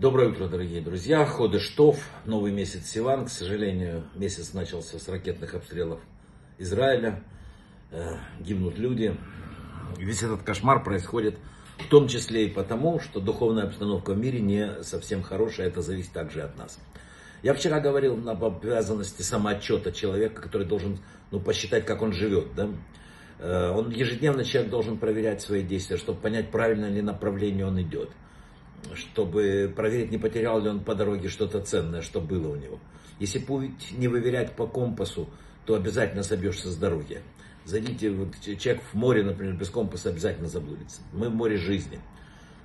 Доброе утро, дорогие друзья. Ходы Штов, новый месяц Сиван. К сожалению, месяц начался с ракетных обстрелов Израиля. Э, гибнут люди. Весь этот кошмар происходит в том числе и потому, что духовная обстановка в мире не совсем хорошая. Это зависит также от нас. Я вчера говорил об обязанности самоотчета человека, который должен ну, посчитать, как он живет. Да? Э, он ежедневно человек должен проверять свои действия, чтобы понять, правильно ли направление он идет чтобы проверить, не потерял ли он по дороге что-то ценное, что было у него. Если путь не выверять по компасу, то обязательно собьешься с дороги. Зайдите, вот, человек в море, например, без компаса обязательно заблудится. Мы в море жизни.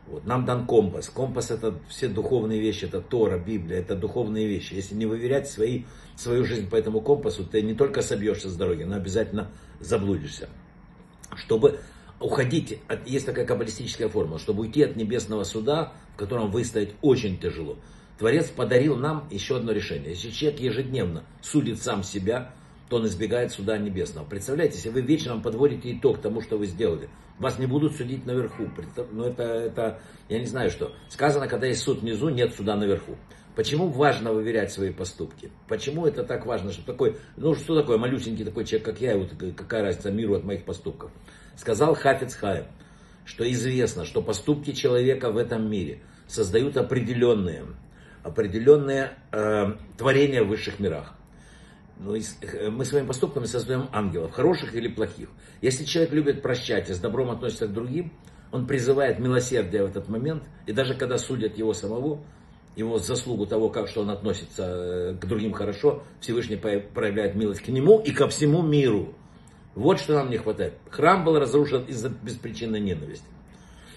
Вот, нам дан компас. Компас это все духовные вещи, это Тора, Библия, это духовные вещи. Если не выверять свои, свою жизнь по этому компасу, ты не только собьешься с дороги, но обязательно заблудишься. Чтобы уходить, от, есть такая каббалистическая формула, чтобы уйти от небесного суда, в котором выстоять очень тяжело. Творец подарил нам еще одно решение. Если человек ежедневно судит сам себя, то он избегает суда небесного. Представляете, если вы вечером подводите итог тому, что вы сделали, вас не будут судить наверху. Ну это, это, я не знаю что. Сказано, когда есть суд внизу, нет суда наверху. Почему важно выверять свои поступки? Почему это так важно? Что такой, ну что такое малюсенький такой человек, как я, и вот какая разница миру от моих поступков? Сказал Хафиц Хаем, что известно, что поступки человека в этом мире создают определенные, определенные э, творения в высших мирах. Ну, э, мы своими поступками создаем ангелов, хороших или плохих. Если человек любит прощать и с добром относится к другим, он призывает милосердие в этот момент, и даже когда судят его самого, его заслугу того, как что он относится э, к другим хорошо, Всевышний проявляет милость к нему и ко всему миру. Вот что нам не хватает. Храм был разрушен из-за беспричинной ненависти.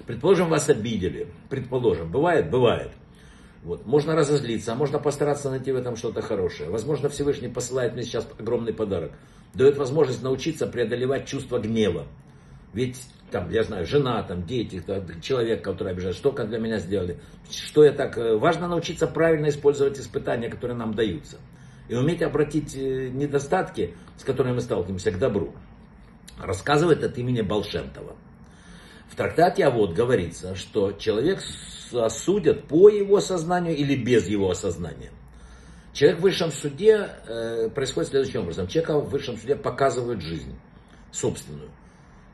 Предположим, вас обидели. Предположим. Бывает? Бывает. Вот. Можно разозлиться, можно постараться найти в этом что-то хорошее. Возможно, Всевышний посылает мне сейчас огромный подарок. Дает возможность научиться преодолевать чувство гнева. Ведь, там, я знаю, жена, там, дети, человек, который обижает, что как для меня сделали. Что я так... Э, важно научиться правильно использовать испытания, которые нам даются. И уметь обратить э, недостатки, с которыми мы сталкиваемся, к добру рассказывает от имени Балшемтова. В трактате а вот говорится, что человек осудят по его сознанию или без его осознания. Человек в высшем суде э, происходит следующим образом. Человека в высшем суде показывают жизнь собственную.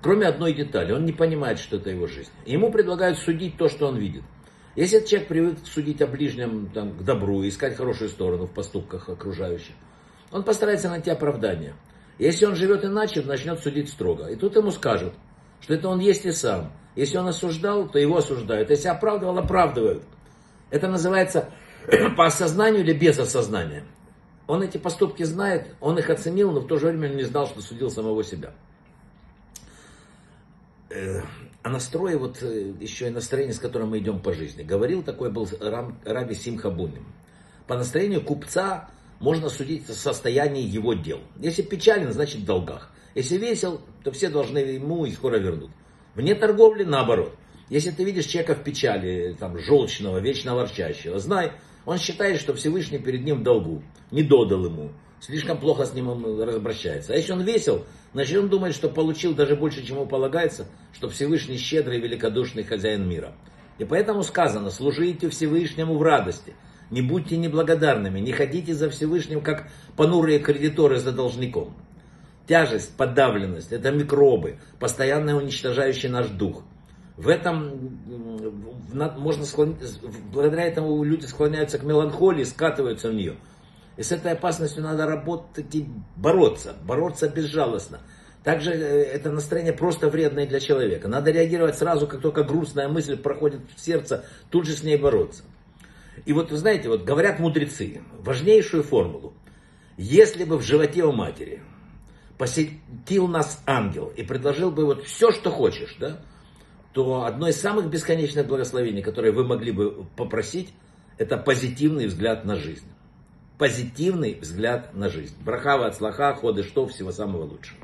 Кроме одной детали, он не понимает, что это его жизнь. Ему предлагают судить то, что он видит. Если этот человек привык судить о ближнем там, к добру, искать хорошую сторону в поступках окружающих, он постарается найти оправдание. Если он живет иначе, то начнет судить строго. И тут ему скажут, что это он есть и сам. Если он осуждал, то его осуждают. Если оправдывал, оправдывают. Это называется по осознанию или без осознания. Он эти поступки знает, он их оценил, но в то же время не знал, что судил самого себя. Э, о настрое, вот э, еще и настроение, с которым мы идем по жизни. Говорил такой был Раби Симха Бунин. По настроению купца можно судить о состоянии его дел. Если печален, значит в долгах. Если весел, то все должны ему и скоро вернут. Вне торговли наоборот. Если ты видишь человека в печали, там, желчного, вечно ворчащего, знай, он считает, что Всевышний перед ним в долгу, не додал ему, слишком плохо с ним он обращается. А если он весел, значит он думает, что получил даже больше, чем ему полагается, что Всевышний щедрый и великодушный хозяин мира. И поэтому сказано, служите Всевышнему в радости, не будьте неблагодарными, не ходите за Всевышним, как понурые кредиторы за должником. Тяжесть, подавленность – это микробы, постоянно уничтожающие наш дух. В этом можно склон... благодаря этому люди склоняются к меланхолии, скатываются в нее. И с этой опасностью надо работать и бороться, бороться безжалостно. Также э, это настроение просто вредное для человека. Надо реагировать сразу, как только грустная мысль проходит в сердце, тут же с ней бороться. И вот, вы знаете, вот говорят мудрецы, важнейшую формулу. Если бы в животе у матери посетил нас ангел и предложил бы вот все, что хочешь, да, то одно из самых бесконечных благословений, которое вы могли бы попросить, это позитивный взгляд на жизнь. Позитивный взгляд на жизнь. Брахава от слаха, ходы что, всего самого лучшего.